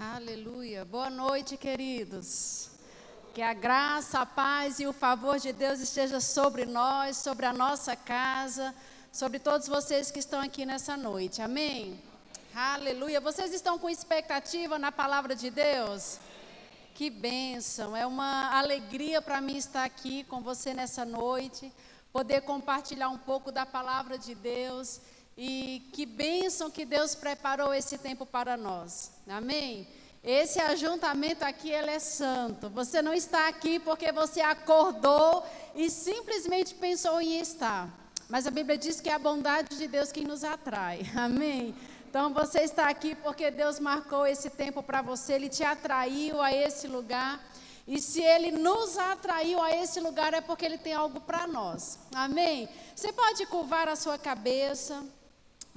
Aleluia. Boa noite, queridos. Que a graça, a paz e o favor de Deus esteja sobre nós, sobre a nossa casa, sobre todos vocês que estão aqui nessa noite. Amém? Aleluia. Vocês estão com expectativa na palavra de Deus? Que bênção. É uma alegria para mim estar aqui com você nessa noite, poder compartilhar um pouco da palavra de Deus. E que bênção que Deus preparou esse tempo para nós. Amém? Esse ajuntamento aqui, ele é santo. Você não está aqui porque você acordou e simplesmente pensou em estar. Mas a Bíblia diz que é a bondade de Deus quem nos atrai. Amém? Então você está aqui porque Deus marcou esse tempo para você, Ele te atraiu a esse lugar. E se Ele nos atraiu a esse lugar é porque Ele tem algo para nós. Amém? Você pode curvar a sua cabeça.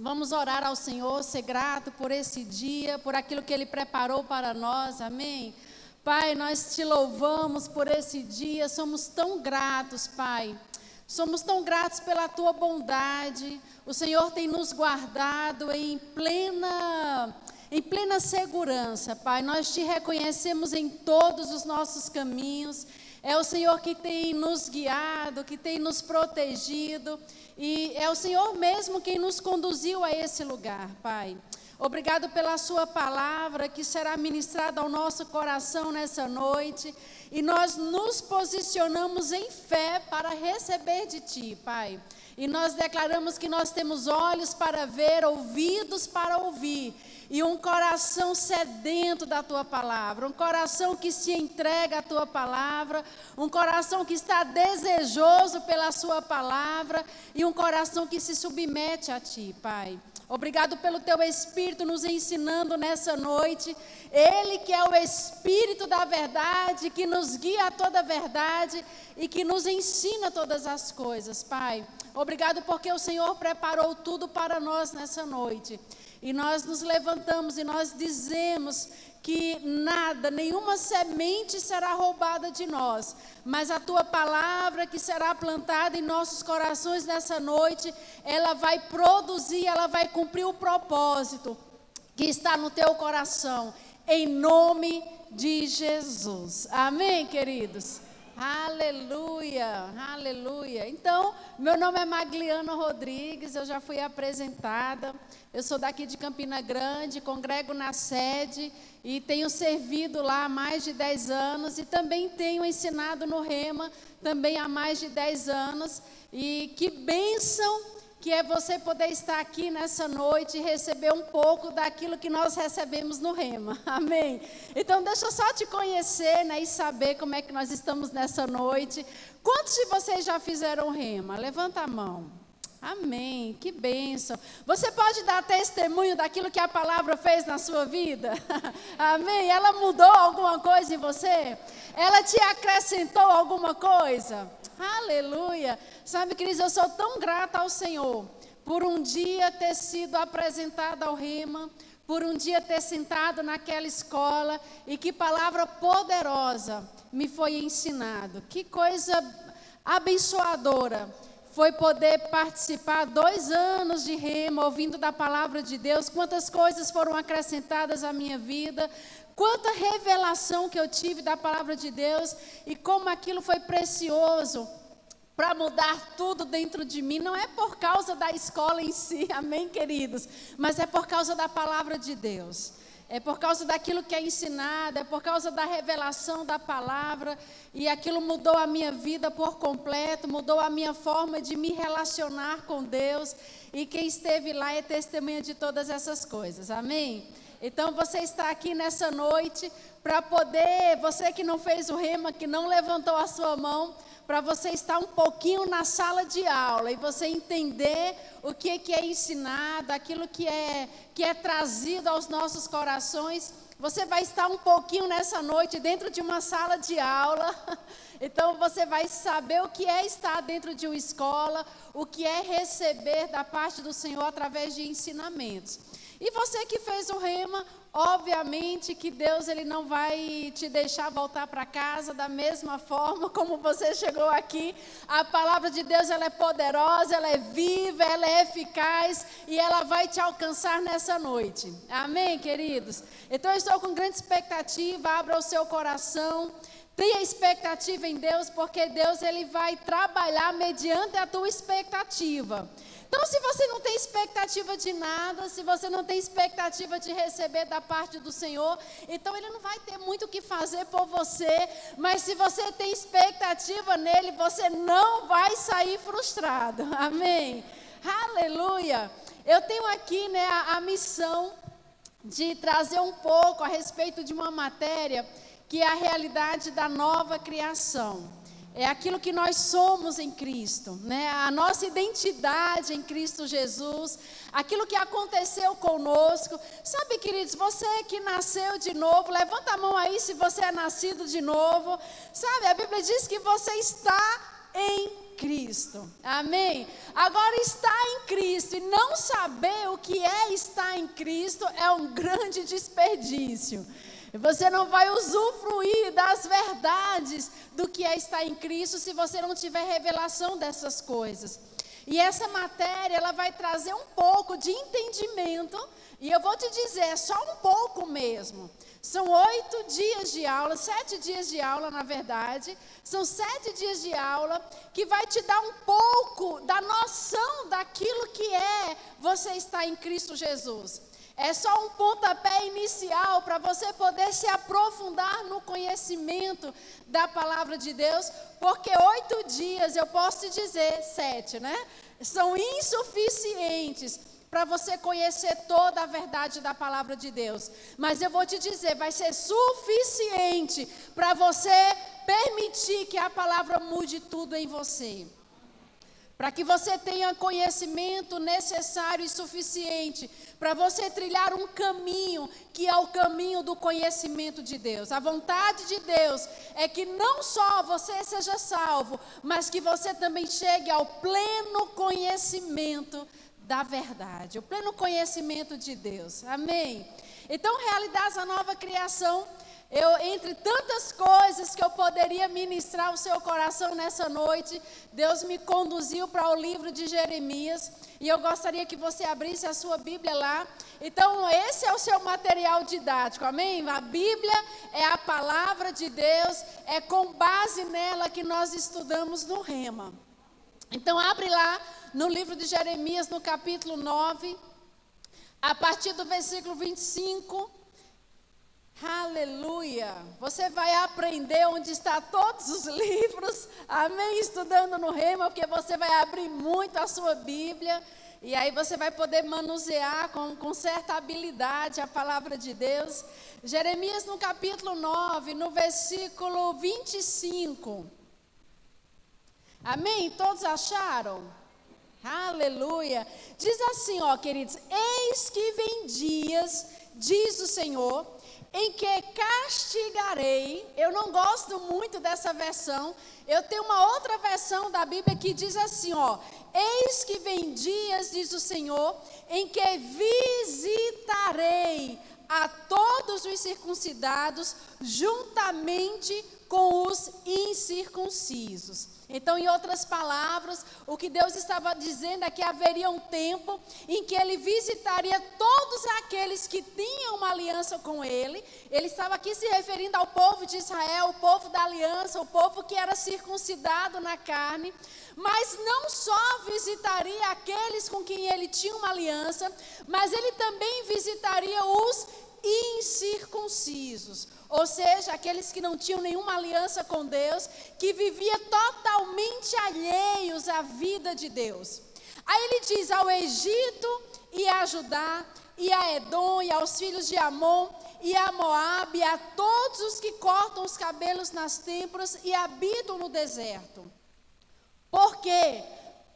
Vamos orar ao Senhor, ser grato por esse dia, por aquilo que Ele preparou para nós, amém? Pai, nós te louvamos por esse dia, somos tão gratos, Pai. Somos tão gratos pela tua bondade. O Senhor tem nos guardado em plena em plena segurança, Pai. Nós te reconhecemos em todos os nossos caminhos. É o Senhor que tem nos guiado, que tem nos protegido. E é o Senhor mesmo quem nos conduziu a esse lugar, Pai. Obrigado pela Sua palavra que será ministrada ao nosso coração nessa noite. E nós nos posicionamos em fé para receber de Ti, Pai. E nós declaramos que nós temos olhos para ver, ouvidos para ouvir e um coração sedento da tua palavra, um coração que se entrega à tua palavra, um coração que está desejoso pela sua palavra e um coração que se submete a ti, Pai. Obrigado pelo teu Espírito nos ensinando nessa noite. Ele que é o Espírito da verdade, que nos guia a toda a verdade e que nos ensina todas as coisas, Pai. Obrigado porque o Senhor preparou tudo para nós nessa noite. E nós nos levantamos e nós dizemos que nada, nenhuma semente será roubada de nós, mas a tua palavra que será plantada em nossos corações nessa noite, ela vai produzir, ela vai cumprir o propósito que está no teu coração, em nome de Jesus. Amém, queridos? Aleluia, aleluia. Então, meu nome é Magliana Rodrigues, eu já fui apresentada. Eu sou daqui de Campina Grande, congrego na sede e tenho servido lá há mais de 10 anos e também tenho ensinado no Rema também há mais de 10 anos. E que bênção que é você poder estar aqui nessa noite e receber um pouco daquilo que nós recebemos no Rema. Amém? Então, deixa eu só te conhecer né, e saber como é que nós estamos nessa noite. Quantos de vocês já fizeram Rema? Levanta a mão. Amém, que bênção. Você pode dar testemunho daquilo que a palavra fez na sua vida? Amém? Ela mudou alguma coisa em você? Ela te acrescentou alguma coisa? Aleluia. Sabe, queridos, eu sou tão grata ao Senhor por um dia ter sido apresentada ao Rima, por um dia ter sentado naquela escola e que palavra poderosa me foi ensinado. Que coisa abençoadora foi poder participar dois anos de rema, ouvindo da palavra de Deus, quantas coisas foram acrescentadas à minha vida, quanta revelação que eu tive da palavra de Deus e como aquilo foi precioso para mudar tudo dentro de mim. Não é por causa da escola em si, amém, queridos, mas é por causa da palavra de Deus é por causa daquilo que é ensinado, é por causa da revelação da palavra, e aquilo mudou a minha vida por completo, mudou a minha forma de me relacionar com Deus, e quem esteve lá é testemunha de todas essas coisas, amém? Então você está aqui nessa noite para poder, você que não fez o rema, que não levantou a sua mão, para você estar um pouquinho na sala de aula e você entender o que, que é ensinado, aquilo que é, que é trazido aos nossos corações. Você vai estar um pouquinho nessa noite dentro de uma sala de aula. Então você vai saber o que é estar dentro de uma escola, o que é receber da parte do Senhor através de ensinamentos. E você que fez o rema, obviamente que Deus ele não vai te deixar voltar para casa da mesma forma como você chegou aqui. A palavra de Deus ela é poderosa, ela é viva, ela é eficaz e ela vai te alcançar nessa noite. Amém, queridos. Então eu estou com grande expectativa. Abra o seu coração. Tenha expectativa em Deus, porque Deus ele vai trabalhar mediante a tua expectativa. Então, se você não tem expectativa de nada, se você não tem expectativa de receber da parte do Senhor, então Ele não vai ter muito o que fazer por você. Mas se você tem expectativa nele, você não vai sair frustrado. Amém? Aleluia! Eu tenho aqui né, a, a missão de trazer um pouco a respeito de uma matéria que é a realidade da nova criação é aquilo que nós somos em Cristo, né? A nossa identidade em Cristo Jesus, aquilo que aconteceu conosco. Sabe, queridos, você que nasceu de novo, levanta a mão aí se você é nascido de novo. Sabe, a Bíblia diz que você está em Cristo. Amém? Agora, estar em Cristo e não saber o que é estar em Cristo é um grande desperdício. Você não vai usufruir das verdades do que é estar em Cristo se você não tiver revelação dessas coisas. E essa matéria, ela vai trazer um pouco de entendimento, e eu vou te dizer, é só um pouco mesmo. São oito dias de aula, sete dias de aula, na verdade. São sete dias de aula que vai te dar um pouco da noção daquilo que é você estar em Cristo Jesus. É só um pontapé inicial para você poder se aprofundar no conhecimento da palavra de Deus, porque oito dias, eu posso te dizer, sete, né? São insuficientes para você conhecer toda a verdade da palavra de Deus. Mas eu vou te dizer, vai ser suficiente para você permitir que a palavra mude tudo em você para que você tenha conhecimento necessário e suficiente para você trilhar um caminho que é o caminho do conhecimento de Deus. A vontade de Deus é que não só você seja salvo, mas que você também chegue ao pleno conhecimento da verdade, o pleno conhecimento de Deus. Amém. Então, realidade da nova criação eu, entre tantas coisas que eu poderia ministrar ao seu coração nessa noite, Deus me conduziu para o livro de Jeremias e eu gostaria que você abrisse a sua Bíblia lá. Então, esse é o seu material didático, amém? A Bíblia é a palavra de Deus, é com base nela que nós estudamos no Rema. Então, abre lá no livro de Jeremias, no capítulo 9, a partir do versículo 25. Aleluia! Você vai aprender onde está todos os livros, amém? Estudando no Rema, porque você vai abrir muito a sua Bíblia. E aí você vai poder manusear com, com certa habilidade a palavra de Deus. Jeremias no capítulo 9, no versículo 25. Amém? Todos acharam? Aleluia! Diz assim, ó, queridos: Eis que vem dias, diz o Senhor em que castigarei. Eu não gosto muito dessa versão. Eu tenho uma outra versão da Bíblia que diz assim, ó: Eis que vem dias, diz o Senhor, em que visitarei a todos os circuncidados juntamente com os incircuncisos. Então, em outras palavras, o que Deus estava dizendo é que haveria um tempo em que ele visitaria todos aqueles que tinham uma aliança com ele. Ele estava aqui se referindo ao povo de Israel, o povo da aliança, o povo que era circuncidado na carne. Mas não só visitaria aqueles com quem ele tinha uma aliança, mas ele também visitaria os incircuncisos, ou seja, aqueles que não tinham nenhuma aliança com Deus, que vivia totalmente alheios à vida de Deus. Aí ele diz ao Egito e a Judá, e a Edom, e aos filhos de Amon, e a Moabe, e a todos os que cortam os cabelos nas têmporas e habitam no deserto. Porque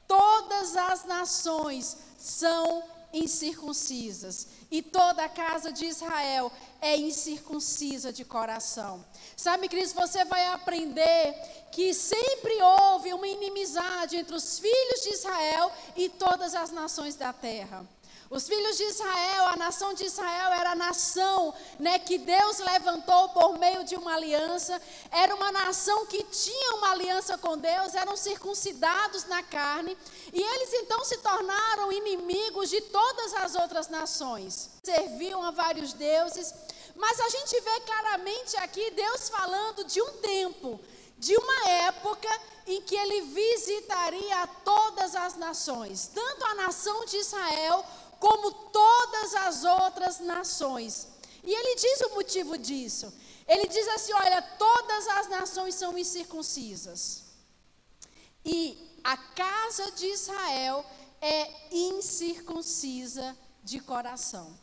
todas as nações são incircuncisas, e toda a casa de Israel é incircuncisa de coração. Sabe, Cris, você vai aprender que sempre houve uma inimizade entre os filhos de Israel e todas as nações da terra. Os filhos de Israel, a nação de Israel era a nação né, que Deus levantou por meio de uma aliança. Era uma nação que tinha uma aliança com Deus, eram circuncidados na carne. E eles então se tornaram inimigos de todas as outras nações. Serviam a vários deuses. Mas a gente vê claramente aqui Deus falando de um tempo, de uma época em que ele visitaria todas as nações, tanto a nação de Israel como todas as outras nações. E ele diz o motivo disso. Ele diz assim: olha, todas as nações são incircuncisas. E a casa de Israel é incircuncisa de coração.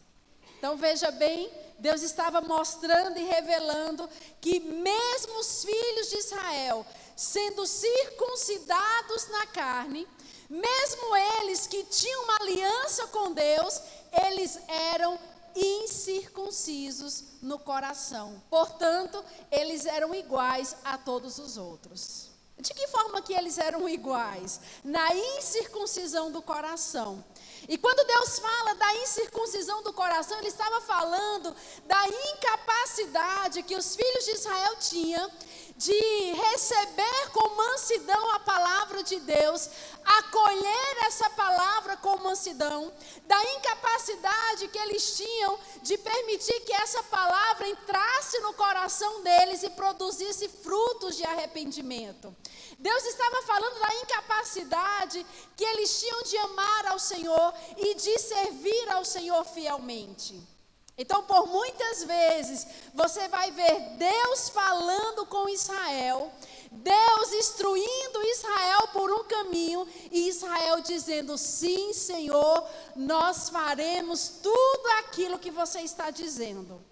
Então veja bem, Deus estava mostrando e revelando que mesmo os filhos de Israel, sendo circuncidados na carne, mesmo eles que tinham uma aliança com Deus, eles eram incircuncisos no coração. Portanto, eles eram iguais a todos os outros. De que forma que eles eram iguais? Na incircuncisão do coração. E quando Deus fala da incircuncisão do coração, Ele estava falando da incapacidade que os filhos de Israel tinham de receber com mansidão a palavra de Deus, acolher essa palavra com mansidão, da incapacidade que eles tinham de permitir que essa palavra entrasse no coração deles e produzisse frutos de arrependimento. Deus estava falando da incapacidade que eles tinham de amar ao Senhor e de servir ao Senhor fielmente. Então, por muitas vezes, você vai ver Deus falando com Israel, Deus instruindo Israel por um caminho e Israel dizendo: Sim, Senhor, nós faremos tudo aquilo que você está dizendo.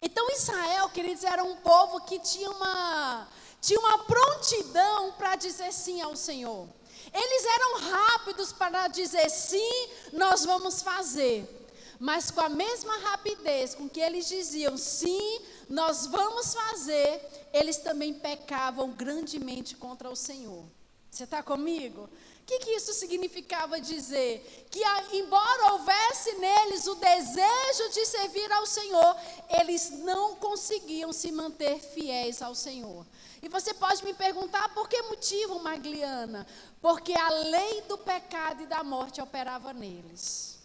Então, Israel, queridos, era um povo que tinha uma, tinha uma prontidão para dizer sim ao Senhor. Eles eram rápidos para dizer sim, nós vamos fazer. Mas com a mesma rapidez com que eles diziam sim, nós vamos fazer, eles também pecavam grandemente contra o Senhor. Você está comigo? O que, que isso significava dizer? Que embora houvesse neles o desejo de servir ao Senhor, eles não conseguiam se manter fiéis ao Senhor. E você pode me perguntar por que motivo, Magliana? Porque a lei do pecado e da morte operava neles.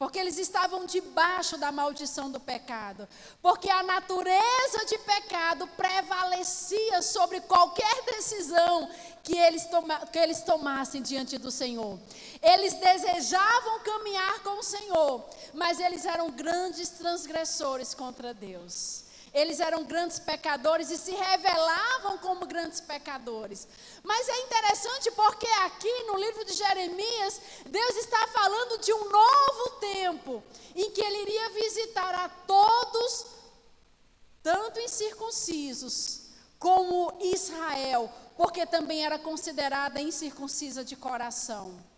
Porque eles estavam debaixo da maldição do pecado. Porque a natureza de pecado prevalecia sobre qualquer decisão que eles, toma, que eles tomassem diante do Senhor. Eles desejavam caminhar com o Senhor, mas eles eram grandes transgressores contra Deus. Eles eram grandes pecadores e se revelavam como grandes pecadores. Mas é interessante porque aqui no livro de Jeremias, Deus está falando de um novo tempo em que ele iria visitar a todos, tanto incircuncisos como Israel, porque também era considerada incircuncisa de coração.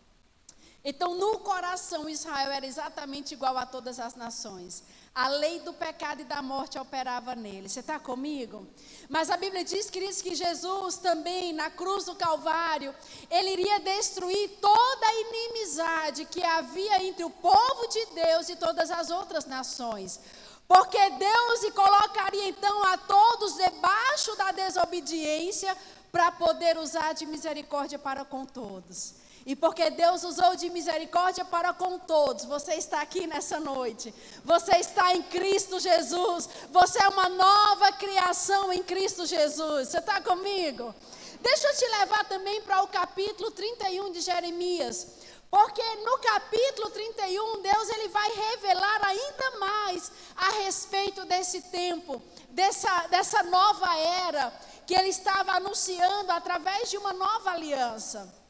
Então, no coração, Israel era exatamente igual a todas as nações. A lei do pecado e da morte operava nele. Você está comigo? Mas a Bíblia diz, queridos, que Jesus também, na cruz do Calvário, ele iria destruir toda a inimizade que havia entre o povo de Deus e todas as outras nações. Porque Deus colocaria então a todos debaixo da desobediência para poder usar de misericórdia para com todos. E porque Deus usou de misericórdia para com todos, você está aqui nessa noite. Você está em Cristo Jesus. Você é uma nova criação em Cristo Jesus. Você está comigo? Deixa eu te levar também para o capítulo 31 de Jeremias. Porque no capítulo 31, Deus ele vai revelar ainda mais a respeito desse tempo, dessa, dessa nova era que ele estava anunciando através de uma nova aliança.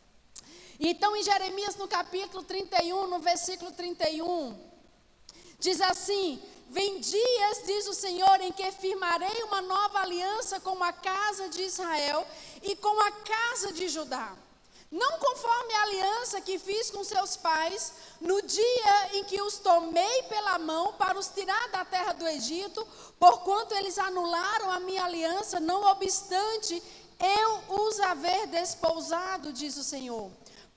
Então, em Jeremias, no capítulo 31, no versículo 31, diz assim: Vem dias, diz o Senhor, em que firmarei uma nova aliança com a casa de Israel e com a casa de Judá. Não conforme a aliança que fiz com seus pais, no dia em que os tomei pela mão para os tirar da terra do Egito, porquanto eles anularam a minha aliança, não obstante eu os haver despousado, diz o Senhor.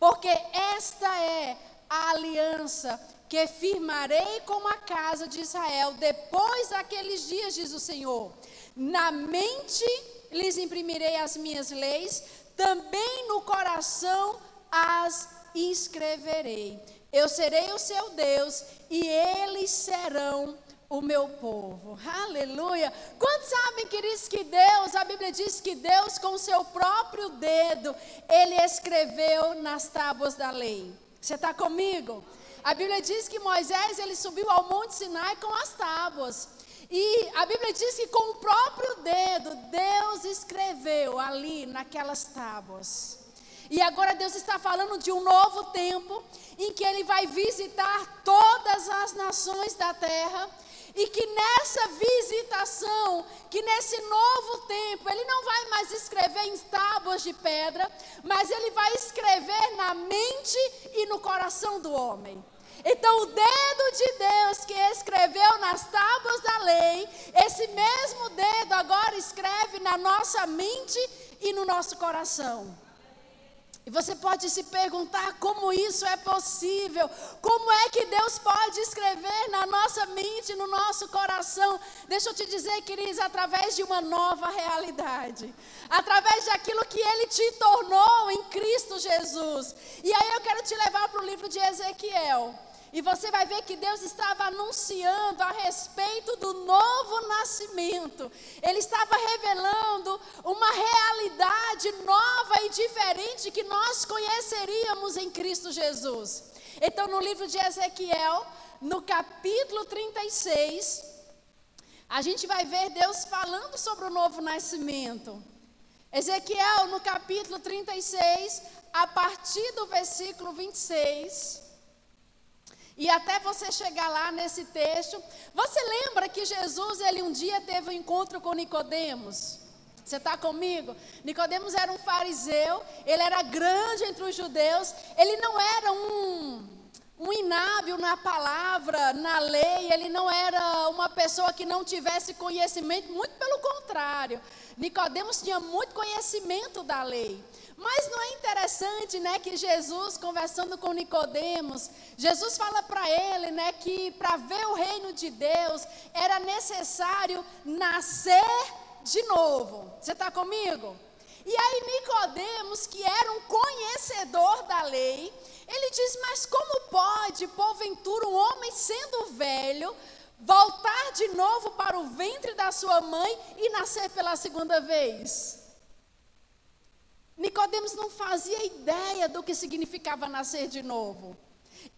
Porque esta é a aliança que firmarei com a casa de Israel depois daqueles dias, diz o Senhor. Na mente lhes imprimirei as minhas leis, também no coração as escreverei. Eu serei o seu Deus e eles serão o meu povo. Aleluia. Quantos sabem, queridos, que Deus, a Bíblia diz que Deus, com o seu próprio dedo, ele escreveu nas tábuas da lei. Você está comigo? A Bíblia diz que Moisés, ele subiu ao Monte Sinai com as tábuas. E a Bíblia diz que com o próprio dedo, Deus escreveu ali naquelas tábuas. E agora Deus está falando de um novo tempo em que Ele vai visitar todas as nações da terra e que nessa visitação, que nesse novo tempo, ele não vai mais escrever em tábuas de pedra, mas ele vai escrever na mente e no coração do homem. Então, o dedo de Deus que escreveu nas tábuas da lei, esse mesmo dedo agora escreve na nossa mente e no nosso coração. E você pode se perguntar como isso é possível, como é que Deus pode escrever na nossa mente, no nosso coração. Deixa eu te dizer, queridos, através de uma nova realidade, através daquilo que Ele te tornou em Cristo Jesus. E aí eu quero te levar para o livro de Ezequiel. E você vai ver que Deus estava anunciando a respeito do novo nascimento. Ele estava revelando uma realidade nova e diferente que nós conheceríamos em Cristo Jesus. Então, no livro de Ezequiel, no capítulo 36, a gente vai ver Deus falando sobre o novo nascimento. Ezequiel, no capítulo 36, a partir do versículo 26. E até você chegar lá nesse texto, você lembra que Jesus ele um dia teve um encontro com Nicodemos? Você está comigo? Nicodemos era um fariseu, ele era grande entre os judeus, ele não era um, um inábil na palavra, na lei, ele não era uma pessoa que não tivesse conhecimento, muito pelo contrário. Nicodemos tinha muito conhecimento da lei. Mas não é interessante, né, que Jesus conversando com Nicodemos, Jesus fala para ele, né, que para ver o reino de Deus era necessário nascer de novo. Você está comigo? E aí Nicodemos, que era um conhecedor da lei, ele diz: "Mas como pode, porventura, um homem sendo velho, voltar de novo para o ventre da sua mãe e nascer pela segunda vez?" Nicodemos não fazia ideia do que significava nascer de novo.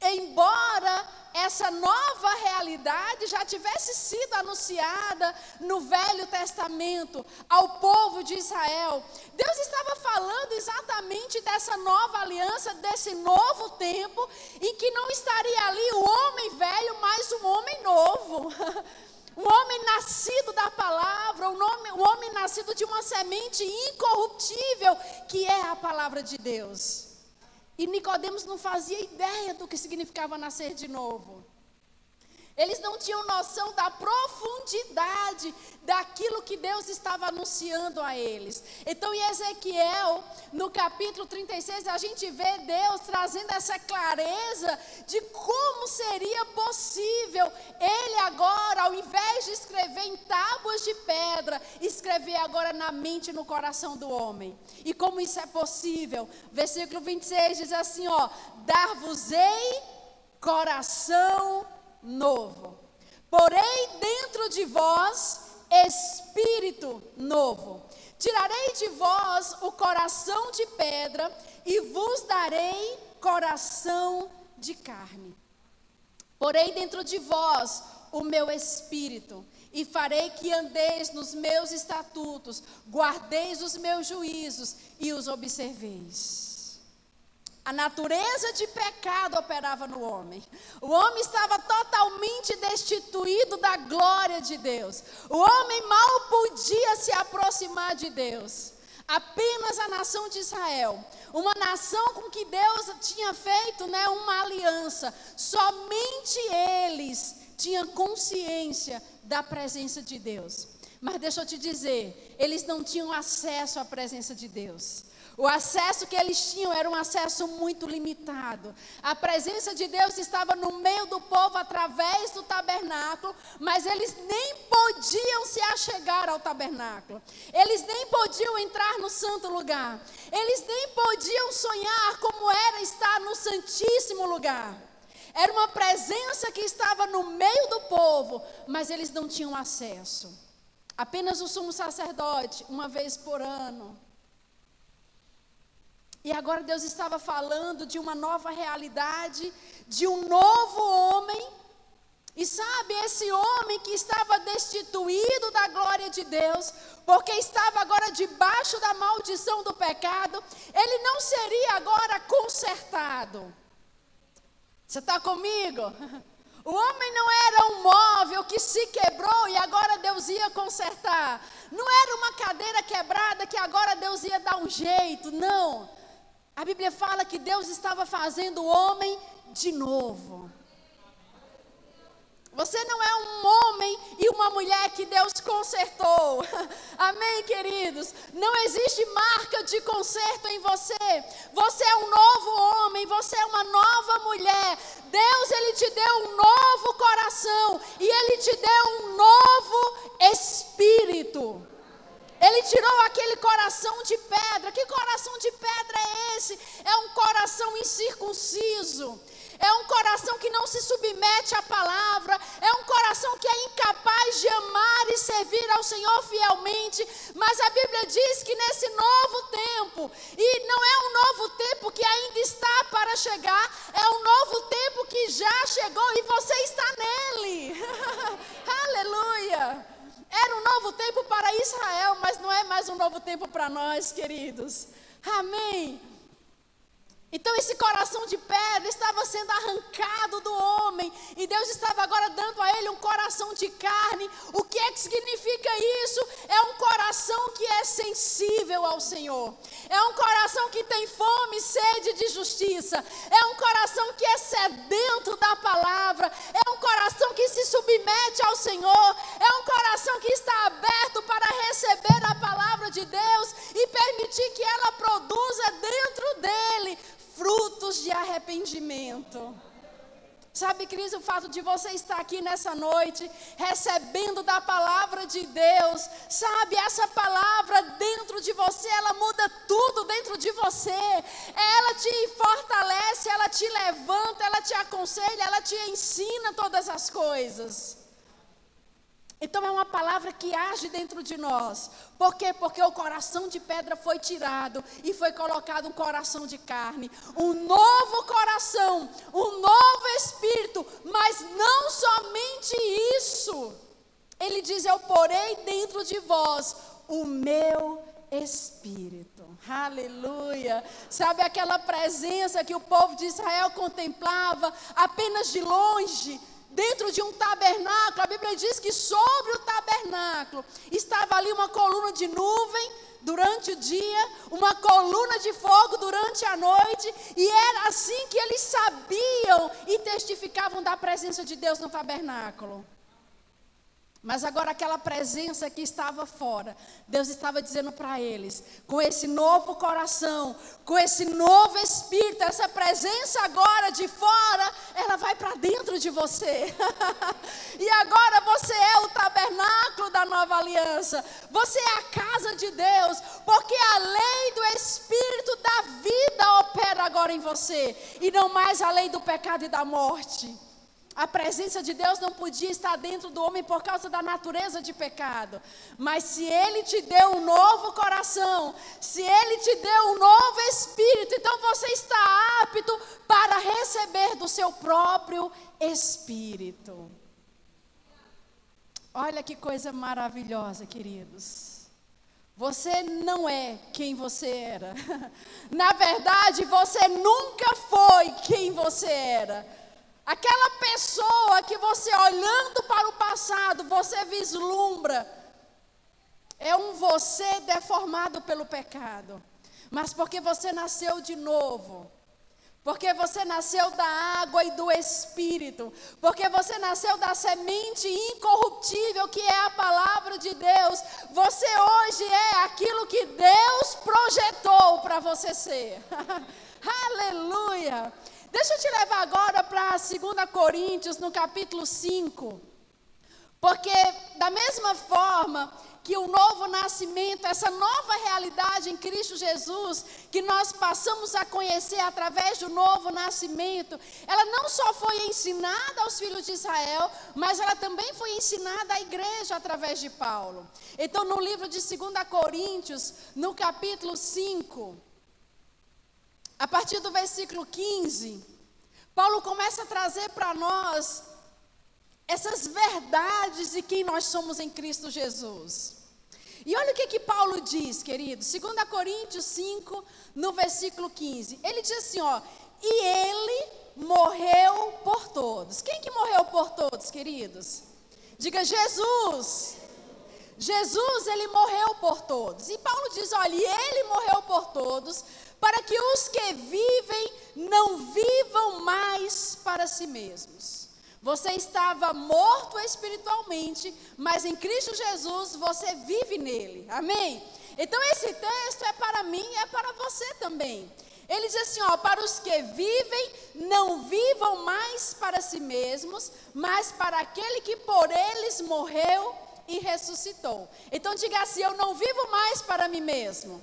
Embora essa nova realidade já tivesse sido anunciada no Velho Testamento ao povo de Israel, Deus estava falando exatamente dessa nova aliança, desse novo tempo, em que não estaria ali o homem velho, mas um homem novo. Um homem nascido da palavra, um um homem nascido de uma semente incorruptível, que é a palavra de Deus. E Nicodemos não fazia ideia do que significava nascer de novo. Eles não tinham noção da profundidade daquilo que Deus estava anunciando a eles. Então, em Ezequiel, no capítulo 36, a gente vê Deus trazendo essa clareza de como seria possível ele agora, ao invés de escrever em tábuas de pedra, escrever agora na mente e no coração do homem. E como isso é possível? Versículo 26 diz assim: ó, dar-vos-ei coração novo. Porém, dentro de vós, espírito novo. Tirarei de vós o coração de pedra e vos darei coração de carne. Porém, dentro de vós o meu espírito, e farei que andeis nos meus estatutos, guardeis os meus juízos e os observeis. A natureza de pecado operava no homem. O homem estava totalmente destituído da glória de Deus. O homem mal podia se aproximar de Deus. Apenas a nação de Israel, uma nação com que Deus tinha feito né, uma aliança, somente eles tinham consciência da presença de Deus. Mas deixa eu te dizer, eles não tinham acesso à presença de Deus. O acesso que eles tinham era um acesso muito limitado. A presença de Deus estava no meio do povo através do tabernáculo, mas eles nem podiam se achegar ao tabernáculo. Eles nem podiam entrar no santo lugar. Eles nem podiam sonhar como era estar no santíssimo lugar. Era uma presença que estava no meio do povo, mas eles não tinham acesso. Apenas o sumo sacerdote, uma vez por ano, e agora Deus estava falando de uma nova realidade, de um novo homem. E sabe, esse homem que estava destituído da glória de Deus, porque estava agora debaixo da maldição do pecado, ele não seria agora consertado. Você está comigo? O homem não era um móvel que se quebrou e agora Deus ia consertar. Não era uma cadeira quebrada que agora Deus ia dar um jeito. Não. A Bíblia fala que Deus estava fazendo o homem de novo. Você não é um homem e uma mulher que Deus consertou. Amém, queridos? Não existe marca de conserto em você. Você é um novo homem, você é uma nova mulher. Deus, Ele te deu um novo coração e Ele te deu um novo espírito. Ele tirou aquele coração de pedra. Que coração de pedra é esse? É um coração incircunciso. É um coração que não se submete à palavra. É um coração que é incapaz de amar e servir ao Senhor fielmente. Mas a Bíblia diz que nesse novo tempo, e não é um novo tempo que ainda está para chegar, é um novo tempo que já chegou e você está nele. Aleluia. Era um novo tempo para Israel, mas não é mais um novo tempo para nós, queridos. Amém. Então esse coração de pedra estava sendo arrancado do homem e Deus estava agora dando a ele um coração de carne. O que é que significa isso? É um coração que é sensível ao Senhor. É um coração que tem fome e sede de justiça. É um coração que é sedento da palavra. É um submete ao Senhor. É um coração que está aberto para receber a palavra de Deus e permitir que ela produza dentro dele frutos de arrependimento. Sabe, Cris, o fato de você estar aqui nessa noite, recebendo da palavra de Deus, sabe, essa palavra dentro de você, ela muda tudo dentro de você. Ela te fortalece, ela te levanta, ela te aconselha, ela te ensina todas as coisas. Então é uma palavra que age dentro de nós. Por quê? Porque o coração de pedra foi tirado e foi colocado um coração de carne. Um novo coração, um novo espírito, mas não somente isso. Ele diz: Eu porei dentro de vós o meu espírito. Aleluia. Sabe aquela presença que o povo de Israel contemplava apenas de longe? Dentro de um tabernáculo. A Bíblia diz que sobre o tabernáculo estava ali uma coluna de nuvem durante o dia, uma coluna de fogo durante a noite, e era assim que eles sabiam e testificavam da presença de Deus no tabernáculo. Mas agora aquela presença que estava fora, Deus estava dizendo para eles, com esse novo coração, com esse novo espírito, essa presença agora de fora, ela vai para dentro de você. e agora você é o tabernáculo da nova aliança. Você é a casa de Deus, porque a lei do espírito da vida opera agora em você, e não mais a lei do pecado e da morte. A presença de Deus não podia estar dentro do homem por causa da natureza de pecado. Mas se Ele te deu um novo coração, se Ele te deu um novo espírito, então você está apto para receber do seu próprio espírito. Olha que coisa maravilhosa, queridos. Você não é quem você era. Na verdade, você nunca foi quem você era. Aquela pessoa que você olhando para o passado, você vislumbra, é um você deformado pelo pecado. Mas porque você nasceu de novo, porque você nasceu da água e do Espírito, porque você nasceu da semente incorruptível que é a palavra de Deus, você hoje é aquilo que Deus projetou para você ser. Aleluia! Deixa eu te levar agora para 2 Coríntios, no capítulo 5. Porque, da mesma forma que o novo nascimento, essa nova realidade em Cristo Jesus, que nós passamos a conhecer através do novo nascimento, ela não só foi ensinada aos filhos de Israel, mas ela também foi ensinada à igreja através de Paulo. Então, no livro de 2 Coríntios, no capítulo 5, a partir do versículo 15, Paulo começa a trazer para nós essas verdades de quem nós somos em Cristo Jesus. E olha o que, que Paulo diz, querido, 2 Coríntios 5, no versículo 15. Ele diz assim: ó, e ele morreu por todos. Quem que morreu por todos, queridos? Diga Jesus. Jesus, ele morreu por todos. E Paulo diz: olha, e ele morreu por todos, para que os que vivem não vivam mais para si mesmos você estava morto espiritualmente, mas em Cristo Jesus você vive nele. Amém? Então esse texto é para mim e é para você também. Ele diz assim: ó, para os que vivem, não vivam mais para si mesmos, mas para aquele que por eles morreu e ressuscitou. Então diga assim: eu não vivo mais para mim mesmo.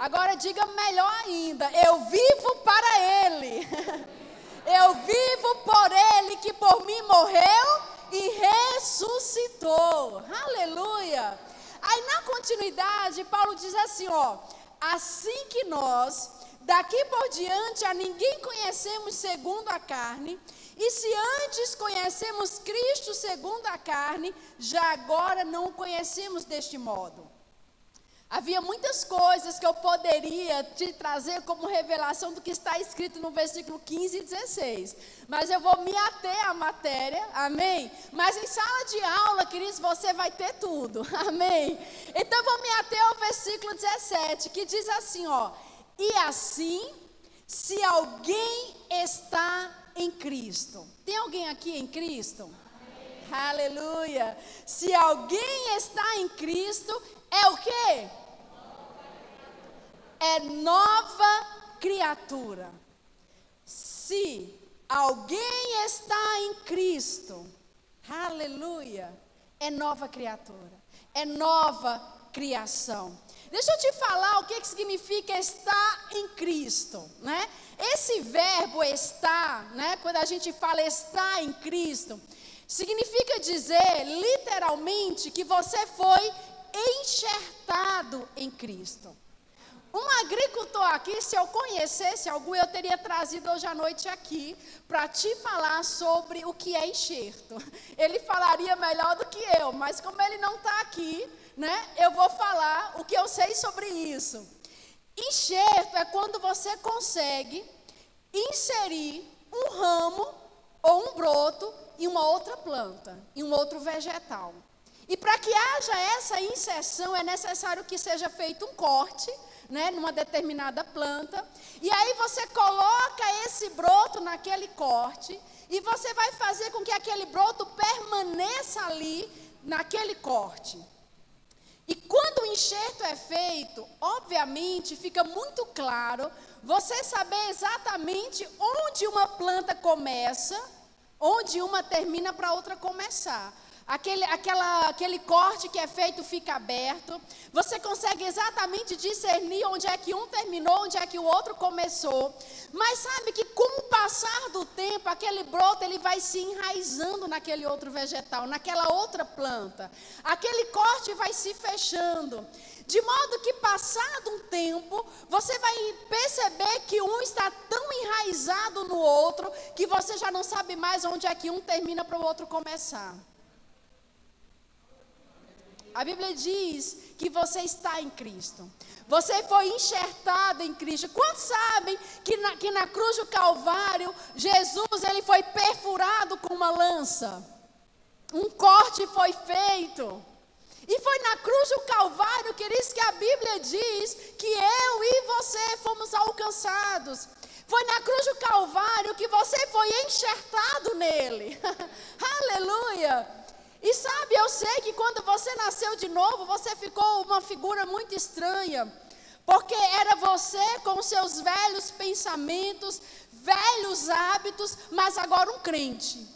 Agora diga melhor ainda: eu vivo para Ele. Eu vivo por Ele que por mim morreu e ressuscitou. Aleluia. Aí na continuidade, Paulo diz assim, ó: assim que nós daqui por diante a ninguém conhecemos segundo a carne, e se antes conhecemos Cristo segundo a carne, já agora não o conhecemos deste modo. Havia muitas coisas que eu poderia te trazer como revelação do que está escrito no versículo 15 e 16. Mas eu vou me ater à matéria, amém? Mas em sala de aula, queridos, você vai ter tudo, amém? Então eu vou me ater ao versículo 17, que diz assim: ó. E assim, se alguém está em Cristo. Tem alguém aqui em Cristo? Aleluia. Se alguém está em Cristo, é o quê? É nova criatura. Se alguém está em Cristo, aleluia, é nova criatura, é nova criação. Deixa eu te falar o que, que significa estar em Cristo, né? Esse verbo estar, né? Quando a gente fala estar em Cristo, significa dizer literalmente que você foi enxertado em Cristo. Um agricultor aqui, se eu conhecesse algum, eu teria trazido hoje à noite aqui para te falar sobre o que é enxerto. Ele falaria melhor do que eu, mas como ele não está aqui, né, eu vou falar o que eu sei sobre isso. Enxerto é quando você consegue inserir um ramo ou um broto em uma outra planta, em um outro vegetal. E para que haja essa inserção, é necessário que seja feito um corte né, numa determinada planta, e aí você coloca esse broto naquele corte, e você vai fazer com que aquele broto permaneça ali naquele corte. E quando o enxerto é feito, obviamente fica muito claro você saber exatamente onde uma planta começa, onde uma termina para outra começar. Aquele, aquela, aquele corte que é feito fica aberto. Você consegue exatamente discernir onde é que um terminou, onde é que o outro começou. Mas sabe que com o passar do tempo, aquele broto ele vai se enraizando naquele outro vegetal, naquela outra planta. Aquele corte vai se fechando. De modo que, passado um tempo, você vai perceber que um está tão enraizado no outro que você já não sabe mais onde é que um termina para o outro começar. A Bíblia diz que você está em Cristo. Você foi enxertado em Cristo. Quantos sabem que na, que na cruz do Calvário, Jesus ele foi perfurado com uma lança? Um corte foi feito. E foi na cruz do Calvário, queridos, que a Bíblia diz que eu e você fomos alcançados. Foi na cruz do Calvário que você foi enxertado nele. Aleluia! E sabe, eu sei que quando você nasceu de novo, você ficou uma figura muito estranha. Porque era você com seus velhos pensamentos, velhos hábitos, mas agora um crente.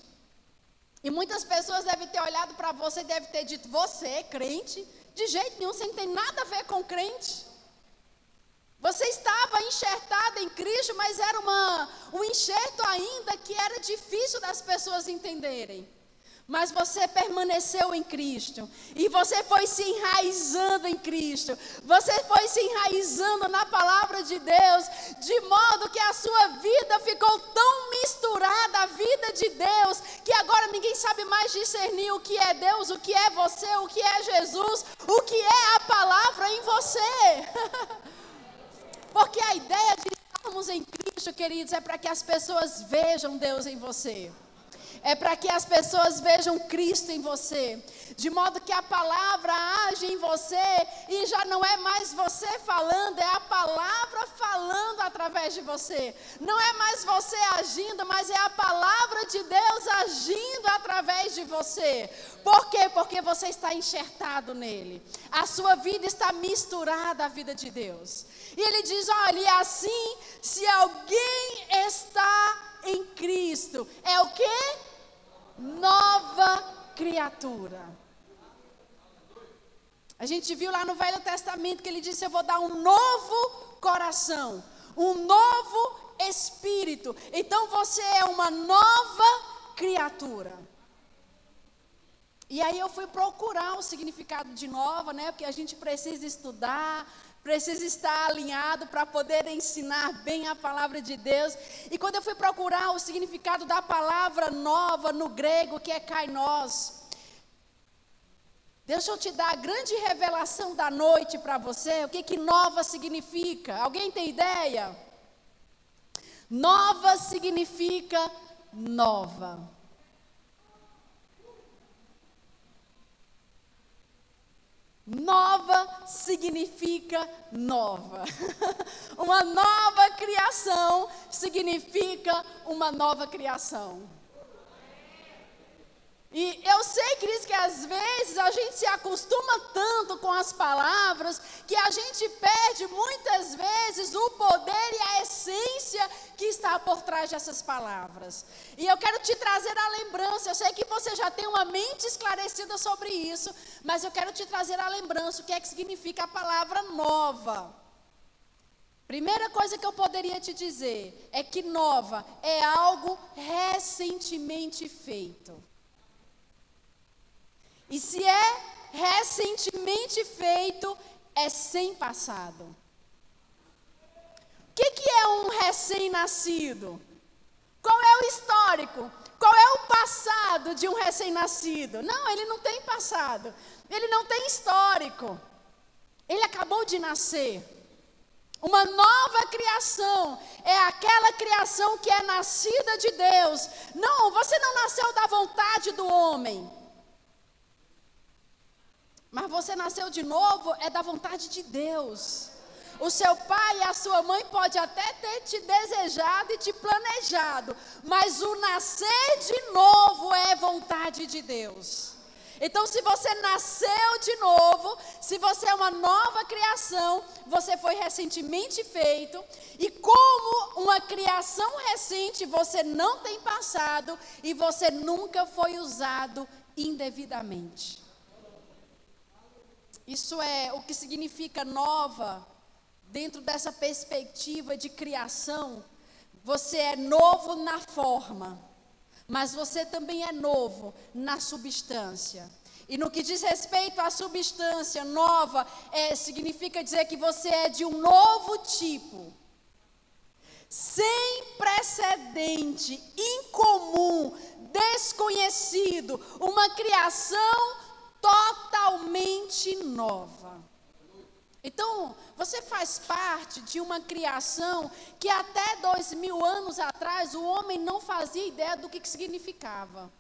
E muitas pessoas devem ter olhado para você e devem ter dito: Você é crente? De jeito nenhum, você não tem nada a ver com crente. Você estava enxertada em Cristo, mas era uma, um enxerto ainda que era difícil das pessoas entenderem. Mas você permaneceu em Cristo. E você foi se enraizando em Cristo. Você foi se enraizando na palavra de Deus. De modo que a sua vida ficou tão misturada à vida de Deus. Que agora ninguém sabe mais discernir o que é Deus, o que é você, o que é Jesus, o que é a palavra em você. Porque a ideia de estarmos em Cristo, queridos, é para que as pessoas vejam Deus em você é para que as pessoas vejam Cristo em você, de modo que a palavra age em você e já não é mais você falando, é a palavra falando através de você. Não é mais você agindo, mas é a palavra de Deus agindo através de você. Por quê? Porque você está enxertado nele. A sua vida está misturada à vida de Deus. E ele diz: olha, e assim, se alguém está em Cristo, é o que? Nova criatura. A gente viu lá no Velho Testamento que ele disse: Eu vou dar um novo coração, um novo espírito. Então você é uma nova criatura. E aí eu fui procurar o significado de nova, né? Porque a gente precisa estudar, precisa estar alinhado para poder ensinar bem a palavra de Deus. E quando eu fui procurar o significado da palavra nova no grego, que é kainós, deixa eu te dar a grande revelação da noite para você, o que, que nova significa. Alguém tem ideia? Nova significa nova. Nova significa nova. uma nova criação significa uma nova criação. E eu sei, Cris, que às vezes a gente se acostuma tanto com as palavras que a gente perde muitas vezes o poder e a essência que está por trás dessas palavras. E eu quero te trazer a lembrança. Eu sei que você já tem uma mente esclarecida sobre isso, mas eu quero te trazer a lembrança o que é que significa a palavra nova. Primeira coisa que eu poderia te dizer é que nova é algo recentemente feito. E se é recentemente feito, é sem passado. O que, que é um recém-nascido? Qual é o histórico? Qual é o passado de um recém-nascido? Não, ele não tem passado. Ele não tem histórico. Ele acabou de nascer. Uma nova criação é aquela criação que é nascida de Deus. Não, você não nasceu da vontade do homem. Mas você nasceu de novo é da vontade de Deus. O seu pai e a sua mãe pode até ter te desejado e te planejado, mas o nascer de novo é vontade de Deus. Então, se você nasceu de novo, se você é uma nova criação, você foi recentemente feito, e como uma criação recente, você não tem passado e você nunca foi usado indevidamente. Isso é o que significa nova, dentro dessa perspectiva de criação. Você é novo na forma, mas você também é novo na substância. E no que diz respeito à substância nova, é, significa dizer que você é de um novo tipo, sem precedente, incomum, desconhecido, uma criação totalmente nova. Então, você faz parte de uma criação que até dois mil anos atrás o homem não fazia ideia do que, que significava.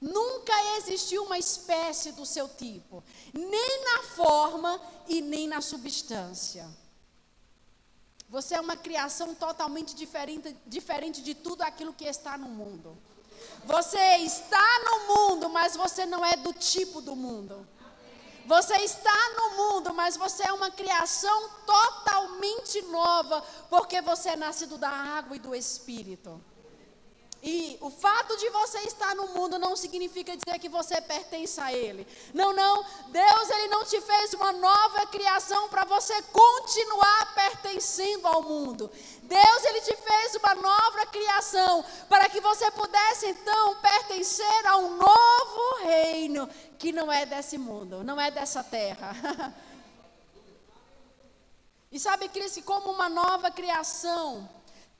Nunca existiu uma espécie do seu tipo, nem na forma e nem na substância. Você é uma criação totalmente diferente, diferente de tudo aquilo que está no mundo. Você está no mundo, mas você não é do tipo do mundo. Você está no mundo, mas você é uma criação totalmente nova, porque você é nascido da água e do Espírito. E o fato de você estar no mundo não significa dizer que você pertence a ele. Não, não. Deus ele não te fez uma nova criação para você continuar pertencendo ao mundo. Deus ele te fez uma nova criação para que você pudesse então pertencer a um novo reino que não é desse mundo, não é dessa terra. e sabe, Cristo, como uma nova criação,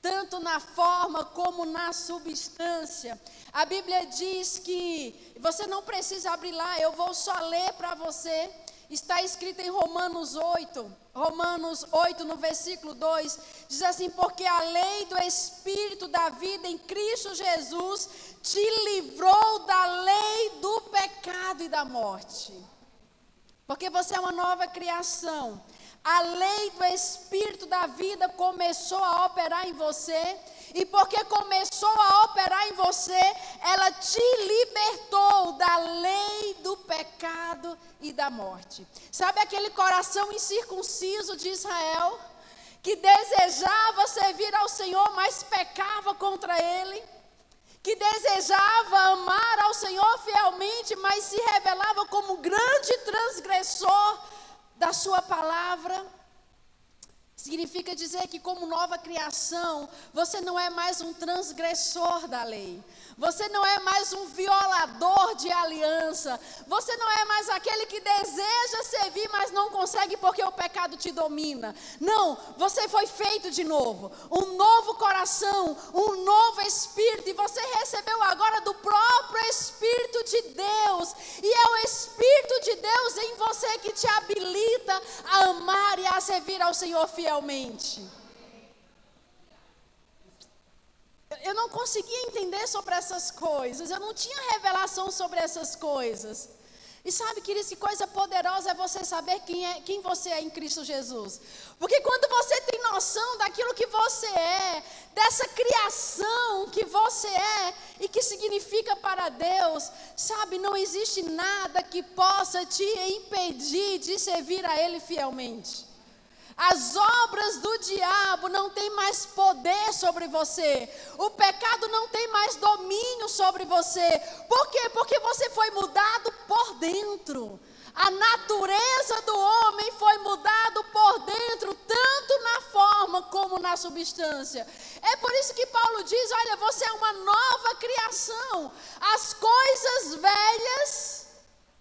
tanto na forma como na substância. A Bíblia diz que você não precisa abrir lá, eu vou só ler para você. Está escrito em Romanos 8, Romanos 8, no versículo 2, diz assim: Porque a lei do Espírito da vida em Cristo Jesus te livrou da lei do pecado e da morte. Porque você é uma nova criação a lei do Espírito da vida começou a operar em você, e porque começou a operar em você, ela te libertou da lei do pecado e da morte. Sabe aquele coração incircunciso de Israel, que desejava servir ao Senhor, mas pecava contra Ele? que desejava amar ao Senhor fielmente, mas se revelava como grande transgressor da Sua palavra. Significa dizer que, como nova criação, você não é mais um transgressor da lei, você não é mais um violador de aliança. Você não é mais aquele que deseja servir, mas não consegue porque o pecado te domina. Não, você foi feito de novo. Um novo coração, um novo espírito. E você recebeu agora do próprio Espírito de Deus. E é o Espírito de Deus em você que te habilita a amar e a servir ao Senhor fielmente. eu não conseguia entender sobre essas coisas, eu não tinha revelação sobre essas coisas. E sabe, querido, que coisa poderosa é você saber quem, é, quem você é em Cristo Jesus. Porque quando você tem noção daquilo que você é, dessa criação que você é e que significa para Deus, sabe, não existe nada que possa te impedir de servir a Ele fielmente. As obras do diabo não têm mais poder sobre você. O pecado não tem mais domínio sobre você. Por quê? Porque você foi mudado por dentro. A natureza do homem foi mudado por dentro, tanto na forma como na substância. É por isso que Paulo diz: olha, você é uma nova criação. As coisas velhas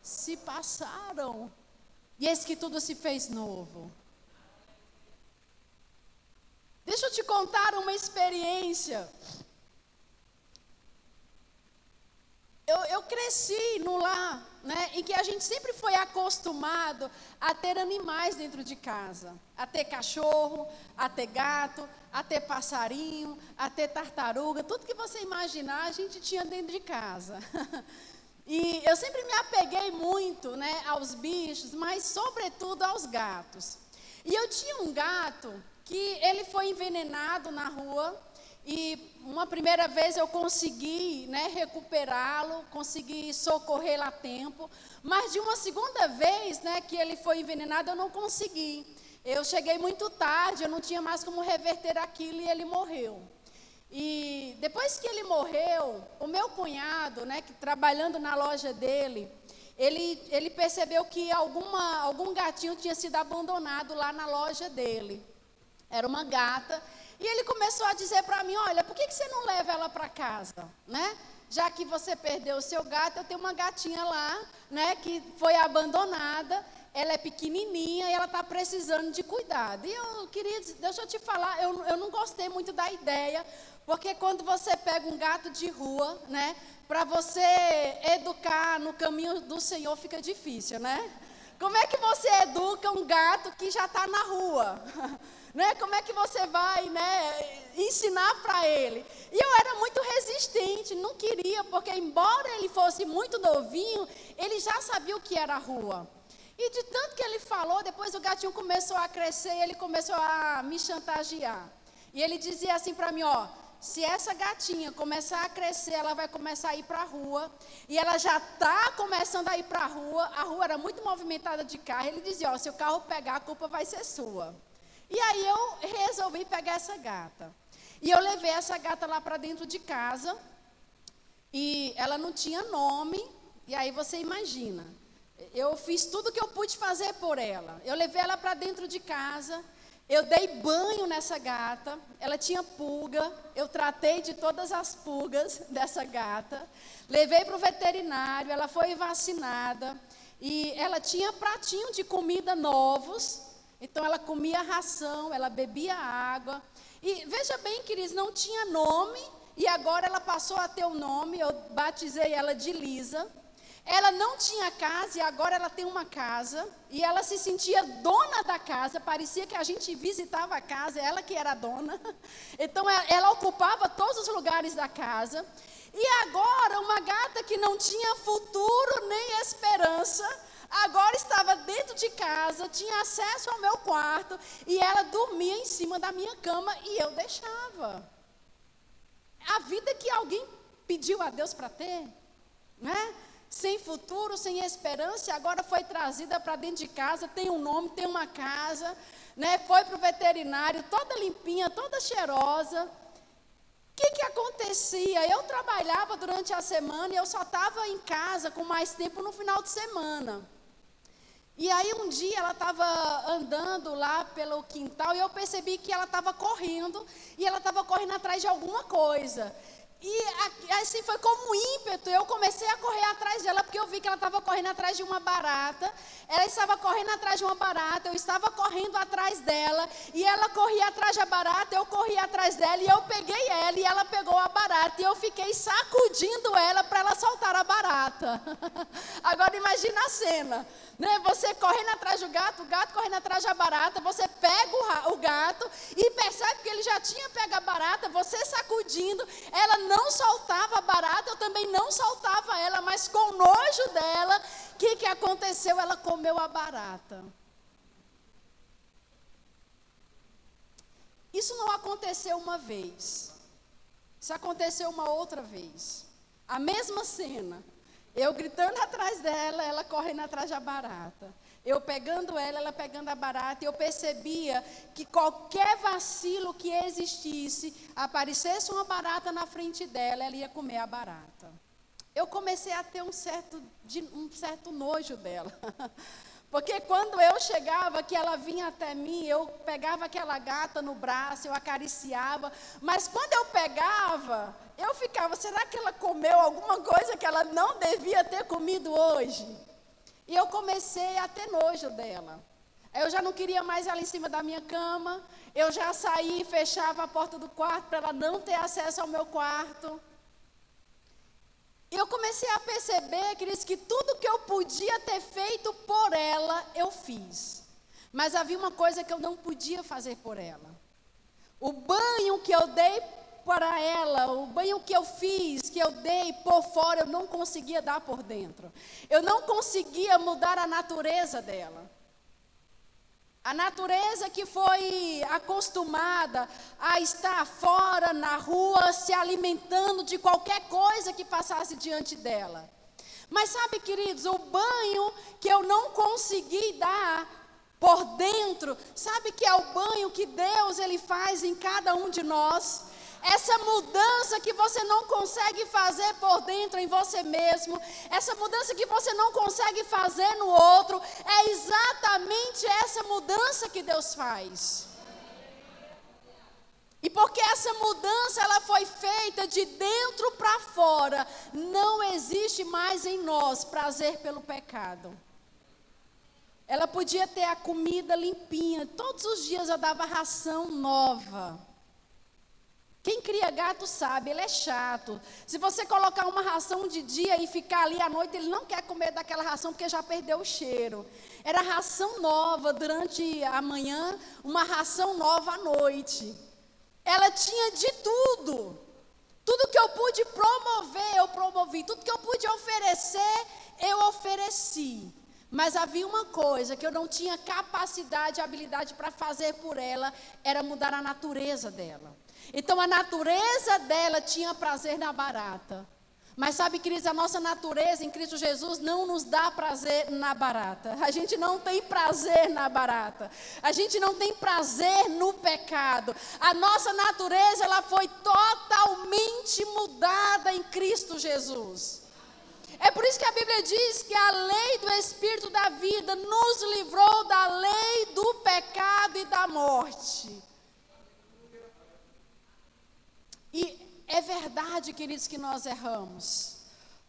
se passaram. E eis que tudo se fez novo. Deixa eu te contar uma experiência. Eu, eu, cresci no lar, né, em que a gente sempre foi acostumado a ter animais dentro de casa, a ter cachorro, a ter gato, a ter passarinho, a ter tartaruga, tudo que você imaginar a gente tinha dentro de casa. e eu sempre me apeguei muito, né, aos bichos, mas sobretudo aos gatos. E eu tinha um gato que ele foi envenenado na rua e uma primeira vez eu consegui né, recuperá-lo, consegui socorrê-lo a tempo, mas de uma segunda vez né, que ele foi envenenado eu não consegui. Eu cheguei muito tarde, eu não tinha mais como reverter aquilo e ele morreu. E depois que ele morreu, o meu cunhado, né, que trabalhando na loja dele, ele, ele percebeu que alguma, algum gatinho tinha sido abandonado lá na loja dele. Era uma gata. E ele começou a dizer para mim: Olha, por que, que você não leva ela para casa? Né? Já que você perdeu o seu gato, eu tenho uma gatinha lá, né, que foi abandonada. Ela é pequenininha e ela está precisando de cuidado. E eu queria, deixa eu te falar, eu, eu não gostei muito da ideia, porque quando você pega um gato de rua, né, para você educar no caminho do Senhor fica difícil, né? Como é que você educa um gato que já está na rua? Né? Como é que você vai né, ensinar para ele? E eu era muito resistente, não queria, porque embora ele fosse muito novinho, ele já sabia o que era a rua. E de tanto que ele falou, depois o gatinho começou a crescer e ele começou a me chantagear. E ele dizia assim para mim, ó, se essa gatinha começar a crescer, ela vai começar a ir para a rua. E ela já está começando a ir para a rua. A rua era muito movimentada de carro. Ele dizia: Ó, se o carro pegar, a culpa vai ser sua. E aí eu resolvi pegar essa gata. E eu levei essa gata lá para dentro de casa. E ela não tinha nome. E aí você imagina. Eu fiz tudo que eu pude fazer por ela. Eu levei ela para dentro de casa. Eu dei banho nessa gata, ela tinha pulga, eu tratei de todas as pulgas dessa gata, levei para o veterinário, ela foi vacinada e ela tinha pratinho de comida novos, então ela comia ração, ela bebia água. E veja bem, queridos, não tinha nome e agora ela passou a ter o um nome, eu batizei ela de Lisa. Ela não tinha casa e agora ela tem uma casa. E ela se sentia dona da casa. Parecia que a gente visitava a casa, ela que era dona. Então ela, ela ocupava todos os lugares da casa. E agora, uma gata que não tinha futuro nem esperança, agora estava dentro de casa, tinha acesso ao meu quarto e ela dormia em cima da minha cama e eu deixava. A vida que alguém pediu a Deus para ter, né? sem futuro, sem esperança, agora foi trazida para dentro de casa, tem um nome, tem uma casa, né? Foi para o veterinário, toda limpinha, toda cheirosa. O que, que acontecia? Eu trabalhava durante a semana e eu só estava em casa com mais tempo no final de semana. E aí um dia ela estava andando lá pelo quintal e eu percebi que ela estava correndo e ela estava correndo atrás de alguma coisa. E assim foi como ímpeto, eu comecei a correr atrás dela, porque eu vi que ela estava correndo atrás de uma barata. Ela estava correndo atrás de uma barata, eu estava correndo atrás dela. E ela corria atrás da barata, eu corria atrás dela. E eu peguei ela e ela pegou a barata. E eu fiquei sacudindo ela para ela soltar a barata. Agora imagina a cena. Né? Você correndo atrás do gato, o gato correndo atrás da barata, você pega o, o gato e percebe que ele já tinha pego a barata, você sacudindo, ela não soltava a barata, eu também não soltava ela, mas com nojo dela, o que, que aconteceu? Ela comeu a barata. Isso não aconteceu uma vez. Isso aconteceu uma outra vez. A mesma cena. Eu gritando atrás dela, ela correndo atrás da barata. Eu pegando ela, ela pegando a barata, e eu percebia que qualquer vacilo que existisse, aparecesse uma barata na frente dela, ela ia comer a barata. Eu comecei a ter um certo, um certo nojo dela. Porque quando eu chegava, que ela vinha até mim, eu pegava aquela gata no braço, eu acariciava. Mas quando eu pegava, eu ficava, será que ela comeu alguma coisa que ela não devia ter comido hoje? E eu comecei a ter nojo dela. Eu já não queria mais ela em cima da minha cama. Eu já saí e fechava a porta do quarto para ela não ter acesso ao meu quarto. E eu comecei a perceber, queridos, que tudo que eu podia ter feito por ela, eu fiz. Mas havia uma coisa que eu não podia fazer por ela. O banho que eu dei para ela, o banho que eu fiz, que eu dei por fora, eu não conseguia dar por dentro. Eu não conseguia mudar a natureza dela. A natureza que foi acostumada a estar fora, na rua, se alimentando de qualquer coisa que passasse diante dela. Mas sabe, queridos, o banho que eu não consegui dar por dentro, sabe que é o banho que Deus ele faz em cada um de nós? Essa mudança que você não consegue fazer por dentro em você mesmo, essa mudança que você não consegue fazer no outro, é exatamente essa mudança que Deus faz. E porque essa mudança ela foi feita de dentro para fora, não existe mais em nós prazer pelo pecado. Ela podia ter a comida limpinha, todos os dias eu dava ração nova. Quem cria gato sabe, ele é chato. Se você colocar uma ração de dia e ficar ali à noite, ele não quer comer daquela ração porque já perdeu o cheiro. Era ração nova durante a manhã, uma ração nova à noite. Ela tinha de tudo. Tudo que eu pude promover, eu promovi. Tudo que eu pude oferecer, eu ofereci. Mas havia uma coisa que eu não tinha capacidade e habilidade para fazer por ela, era mudar a natureza dela. Então a natureza dela tinha prazer na barata. Mas sabe, queridos, a nossa natureza em Cristo Jesus não nos dá prazer na barata. A gente não tem prazer na barata. A gente não tem prazer no pecado. A nossa natureza ela foi totalmente mudada em Cristo Jesus. É por isso que a Bíblia diz que a lei do Espírito da vida nos livrou da lei do pecado e da morte. E é verdade, queridos, que nós erramos,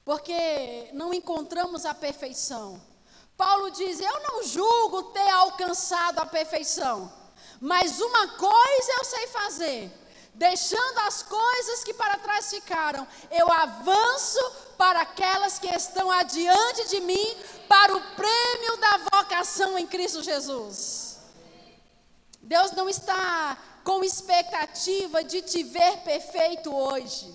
porque não encontramos a perfeição. Paulo diz: Eu não julgo ter alcançado a perfeição, mas uma coisa eu sei fazer, deixando as coisas que para trás ficaram, eu avanço para aquelas que estão adiante de mim, para o prêmio da vocação em Cristo Jesus. Deus não está com expectativa de te ver perfeito hoje.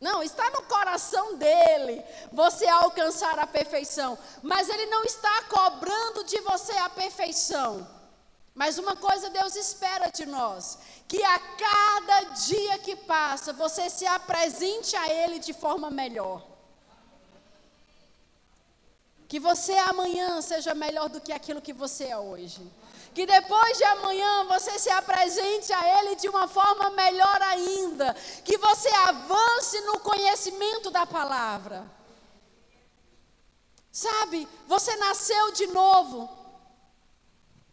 Não, está no coração dele você alcançar a perfeição. Mas ele não está cobrando de você a perfeição. Mas uma coisa Deus espera de nós: que a cada dia que passa você se apresente a Ele de forma melhor. Que você amanhã seja melhor do que aquilo que você é hoje. Que depois de amanhã você se apresente a Ele de uma forma melhor ainda. Que você avance no conhecimento da palavra. Sabe, você nasceu de novo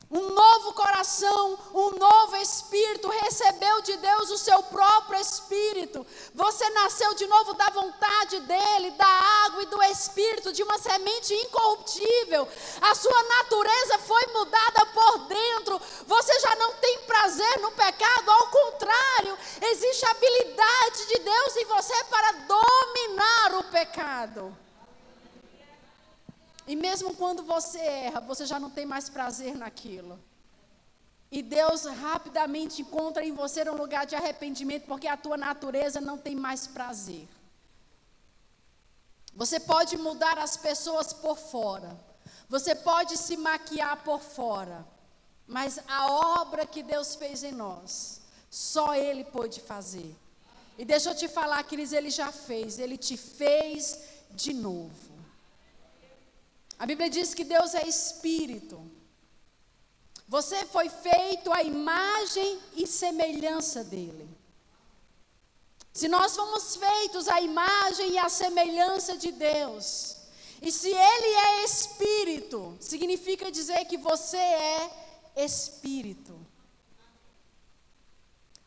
um novo coração, um novo espírito, recebeu de Deus o seu próprio espírito. Você nasceu de novo da vontade dele, da água e do espírito, de uma semente incorruptível. A sua natureza foi mudada por dentro. Você já não tem prazer no pecado, ao contrário, existe a habilidade de Deus em você para dominar o pecado. E mesmo quando você erra, você já não tem mais prazer naquilo. E Deus rapidamente encontra em você um lugar de arrependimento, porque a tua natureza não tem mais prazer. Você pode mudar as pessoas por fora. Você pode se maquiar por fora. Mas a obra que Deus fez em nós, só Ele pôde fazer. E deixa eu te falar, queridos, Ele já fez. Ele te fez de novo. A Bíblia diz que Deus é espírito. Você foi feito à imagem e semelhança dele. Se nós fomos feitos à imagem e à semelhança de Deus, e se ele é espírito, significa dizer que você é espírito.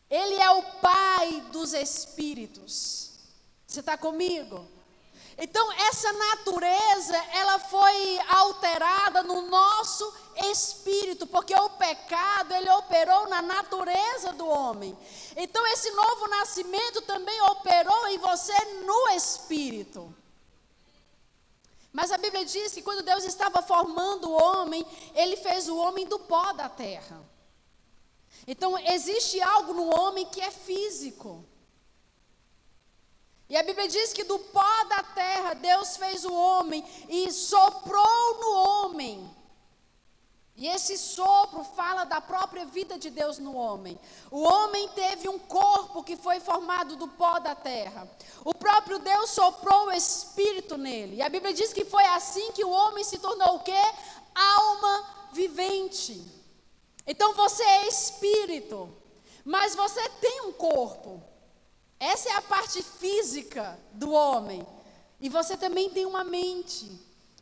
Ele é o pai dos espíritos. Você está comigo? Então, essa natureza, ela foi alterada no nosso espírito, porque o pecado, ele operou na natureza do homem. Então, esse novo nascimento também operou em você no espírito. Mas a Bíblia diz que quando Deus estava formando o homem, ele fez o homem do pó da terra. Então, existe algo no homem que é físico. E a Bíblia diz que do pó da terra Deus fez o homem e soprou no homem. E esse sopro fala da própria vida de Deus no homem. O homem teve um corpo que foi formado do pó da terra. O próprio Deus soprou o espírito nele. E a Bíblia diz que foi assim que o homem se tornou o quê? Alma vivente. Então você é espírito, mas você tem um corpo. Essa é a parte física do homem. E você também tem uma mente.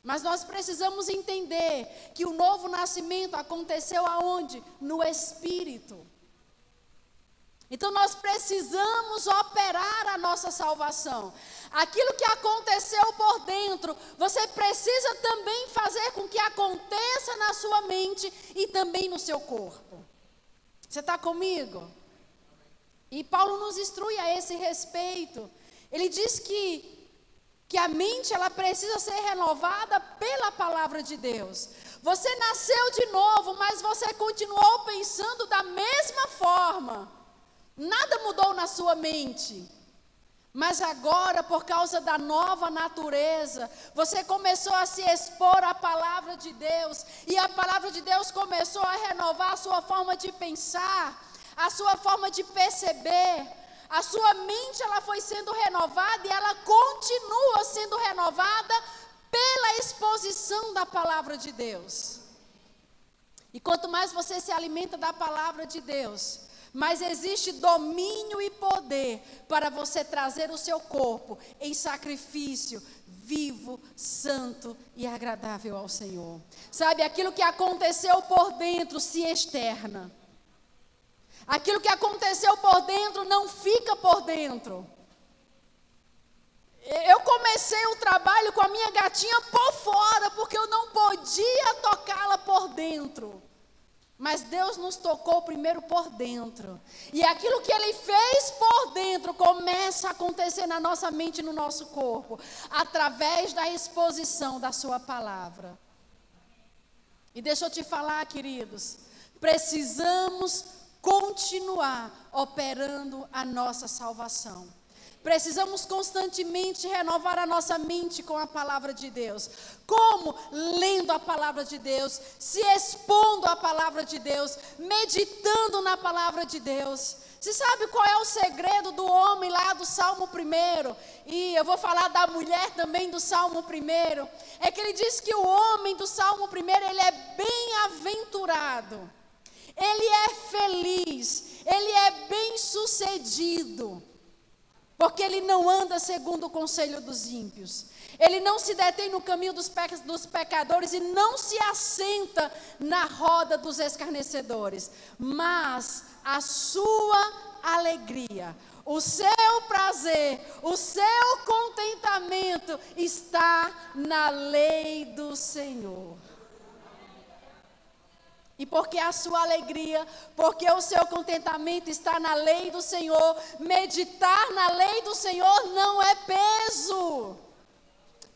Mas nós precisamos entender que o novo nascimento aconteceu aonde? No espírito. Então nós precisamos operar a nossa salvação. Aquilo que aconteceu por dentro, você precisa também fazer com que aconteça na sua mente e também no seu corpo. Você está comigo? E Paulo nos instrui a esse respeito. Ele diz que que a mente ela precisa ser renovada pela palavra de Deus. Você nasceu de novo, mas você continuou pensando da mesma forma. Nada mudou na sua mente. Mas agora, por causa da nova natureza, você começou a se expor à palavra de Deus, e a palavra de Deus começou a renovar a sua forma de pensar. A sua forma de perceber, a sua mente ela foi sendo renovada e ela continua sendo renovada pela exposição da palavra de Deus. E quanto mais você se alimenta da palavra de Deus, mais existe domínio e poder para você trazer o seu corpo em sacrifício vivo, santo e agradável ao Senhor. Sabe, aquilo que aconteceu por dentro se externa. Aquilo que aconteceu por dentro não fica por dentro. Eu comecei o trabalho com a minha gatinha por fora, porque eu não podia tocá-la por dentro. Mas Deus nos tocou primeiro por dentro. E aquilo que Ele fez por dentro começa a acontecer na nossa mente e no nosso corpo, através da exposição da Sua palavra. E deixa eu te falar, queridos, precisamos continuar operando a nossa salvação. Precisamos constantemente renovar a nossa mente com a palavra de Deus. Como? Lendo a palavra de Deus, se expondo à palavra de Deus, meditando na palavra de Deus. Você sabe qual é o segredo do homem lá do Salmo 1? E eu vou falar da mulher também do Salmo 1. É que ele diz que o homem do Salmo 1, ele é bem-aventurado ele é feliz, ele é bem-sucedido, porque ele não anda segundo o conselho dos ímpios. Ele não se detém no caminho dos, dos pecadores e não se assenta na roda dos escarnecedores, mas a sua alegria, o seu prazer, o seu contentamento está na lei do Senhor. E porque a sua alegria, porque o seu contentamento está na lei do Senhor, meditar na lei do Senhor não é peso.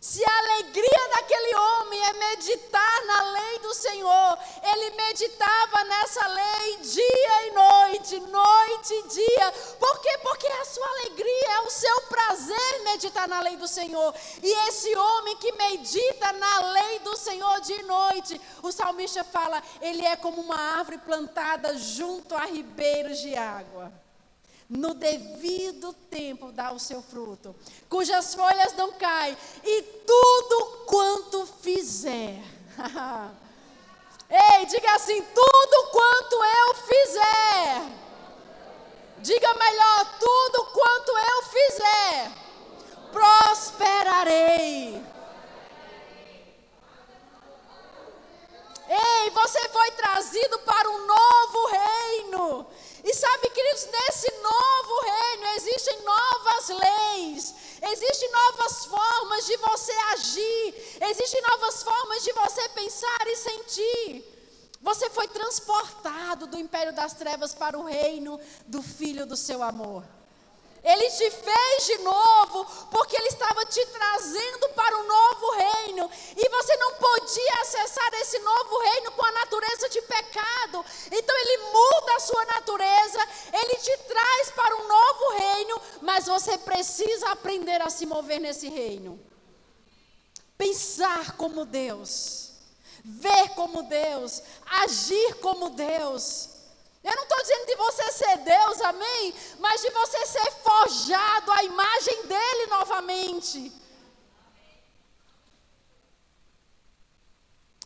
Se a alegria daquele homem é meditar na lei do Senhor, ele meditava nessa lei dia e noite, noite e dia. Por quê? Porque a sua alegria é o seu prazer meditar na lei do Senhor. E esse homem que medita na lei do Senhor de noite, o salmista fala, ele é como uma árvore plantada junto a ribeiros de água no devido tempo dá o seu fruto, cujas folhas não caem, e tudo quanto fizer. Ei, diga assim: tudo quanto eu fizer. Diga melhor: tudo quanto eu fizer, prosperarei. Ei, você foi trazido para um novo reino. E sabe, queridos, nesse novo reino existem novas leis, existem novas formas de você agir, existem novas formas de você pensar e sentir. Você foi transportado do império das trevas para o reino do filho do seu amor. Ele te fez de novo, porque Ele estava te trazendo para um novo reino. E você não podia acessar esse novo reino com a natureza de pecado. Então Ele muda a sua natureza, Ele te traz para um novo reino, mas você precisa aprender a se mover nesse reino. Pensar como Deus, ver como Deus, agir como Deus. Eu não estou dizendo de você ser Deus, amém? Mas de você ser forjado à imagem dele novamente.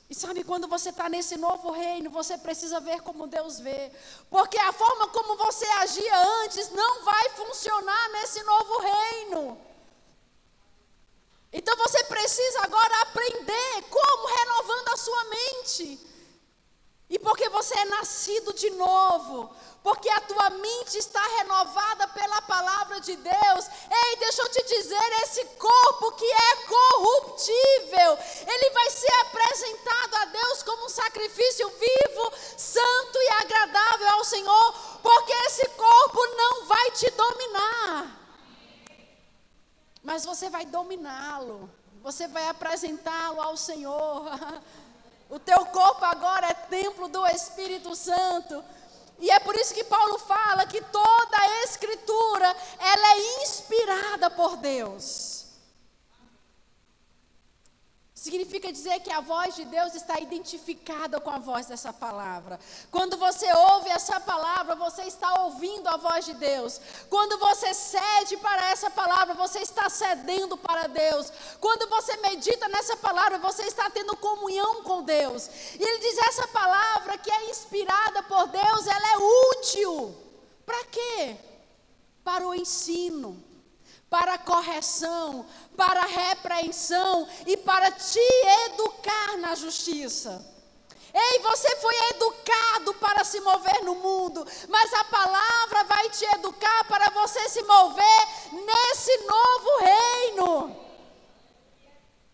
E sabe, quando você está nesse novo reino, você precisa ver como Deus vê. Porque a forma como você agia antes não vai funcionar nesse novo reino. Então você precisa agora aprender como renovando a sua mente. E porque você é nascido de novo, porque a tua mente está renovada pela palavra de Deus. Ei, deixa eu te dizer, esse corpo que é corruptível, ele vai ser apresentado a Deus como um sacrifício vivo, santo e agradável ao Senhor, porque esse corpo não vai te dominar. Mas você vai dominá-lo. Você vai apresentá-lo ao Senhor. O teu corpo agora é templo do Espírito Santo. E é por isso que Paulo fala que toda a escritura, ela é inspirada por Deus. Significa dizer que a voz de Deus está identificada com a voz dessa palavra. Quando você ouve essa palavra, você está ouvindo a voz de Deus. Quando você cede para essa palavra, você está cedendo para Deus. Quando você medita nessa palavra, você está tendo comunhão com Deus. E ele diz: essa palavra que é inspirada por Deus, ela é útil. Para quê? Para o ensino para correção, para repreensão e para te educar na justiça. Ei, você foi educado para se mover no mundo, mas a palavra vai te educar para você se mover nesse novo reino.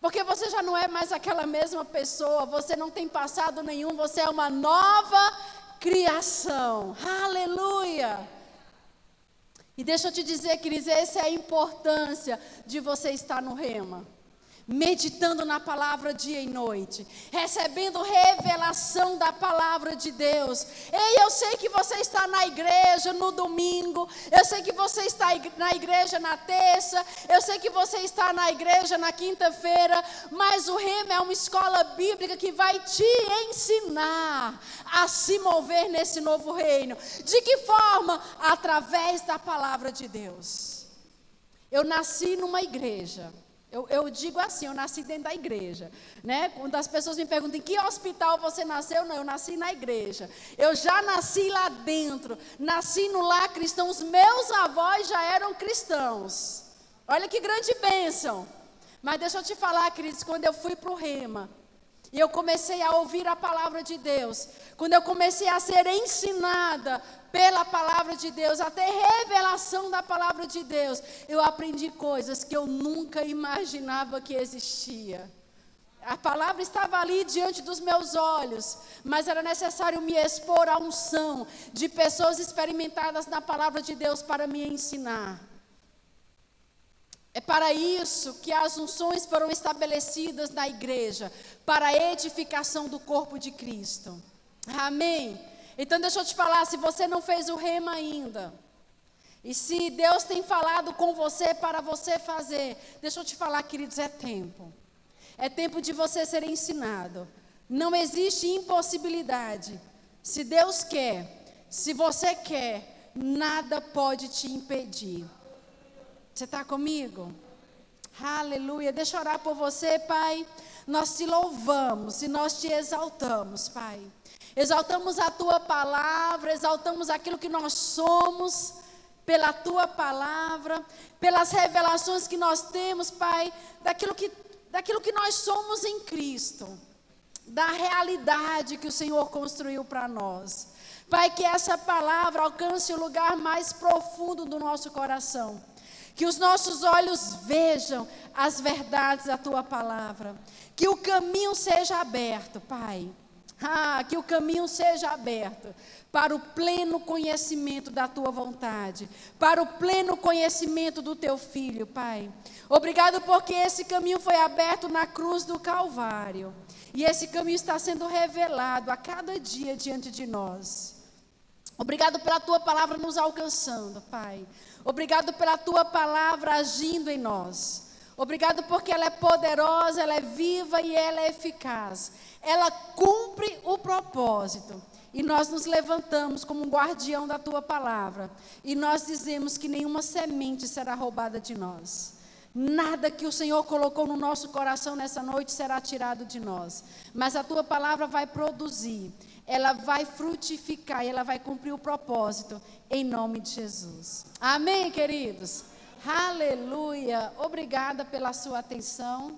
Porque você já não é mais aquela mesma pessoa, você não tem passado nenhum, você é uma nova criação. Aleluia! E deixa eu te dizer, queridos, essa é a importância de você estar no rema meditando na palavra dia e noite, recebendo revelação da palavra de Deus. Ei, eu sei que você está na igreja no domingo, eu sei que você está na igreja na terça, eu sei que você está na igreja na quinta-feira, mas o Rema é uma escola bíblica que vai te ensinar a se mover nesse novo reino. De que forma? Através da palavra de Deus. Eu nasci numa igreja. Eu, eu, digo assim, eu nasci dentro da igreja. Né? Quando as pessoas me perguntam em que hospital você nasceu, não, eu nasci na igreja. Eu já nasci lá dentro, nasci no lar cristão. Os meus avós já eram cristãos. Olha que grande bênção. Mas deixa eu te falar, queridos, quando eu fui para o Rema, e eu comecei a ouvir a palavra de Deus, quando eu comecei a ser ensinada pela palavra de Deus, até revelação da palavra de Deus, eu aprendi coisas que eu nunca imaginava que existia. A palavra estava ali diante dos meus olhos, mas era necessário me expor à unção de pessoas experimentadas na palavra de Deus para me ensinar. É para isso que as unções foram estabelecidas na igreja, para a edificação do corpo de Cristo. Amém? Então deixa eu te falar, se você não fez o rema ainda, e se Deus tem falado com você para você fazer, deixa eu te falar, queridos, é tempo. É tempo de você ser ensinado. Não existe impossibilidade. Se Deus quer, se você quer, nada pode te impedir. Você está comigo? Aleluia. Deixa eu orar por você, Pai. Nós te louvamos e nós te exaltamos, Pai. Exaltamos a tua palavra, exaltamos aquilo que nós somos pela tua palavra, pelas revelações que nós temos, Pai, daquilo que, daquilo que nós somos em Cristo, da realidade que o Senhor construiu para nós. Pai, que essa palavra alcance o lugar mais profundo do nosso coração. Que os nossos olhos vejam as verdades da tua palavra. Que o caminho seja aberto, Pai ah, que o caminho seja aberto para o pleno conhecimento da tua vontade, para o pleno conhecimento do teu filho, Pai. Obrigado porque esse caminho foi aberto na cruz do Calvário. E esse caminho está sendo revelado a cada dia diante de nós. Obrigado pela tua palavra nos alcançando, Pai. Obrigado pela tua palavra agindo em nós. Obrigado porque ela é poderosa, ela é viva e ela é eficaz ela cumpre o propósito. E nós nos levantamos como um guardião da tua palavra. E nós dizemos que nenhuma semente será roubada de nós. Nada que o Senhor colocou no nosso coração nessa noite será tirado de nós. Mas a tua palavra vai produzir, ela vai frutificar e ela vai cumprir o propósito, em nome de Jesus. Amém, queridos? Aleluia. Obrigada pela sua atenção.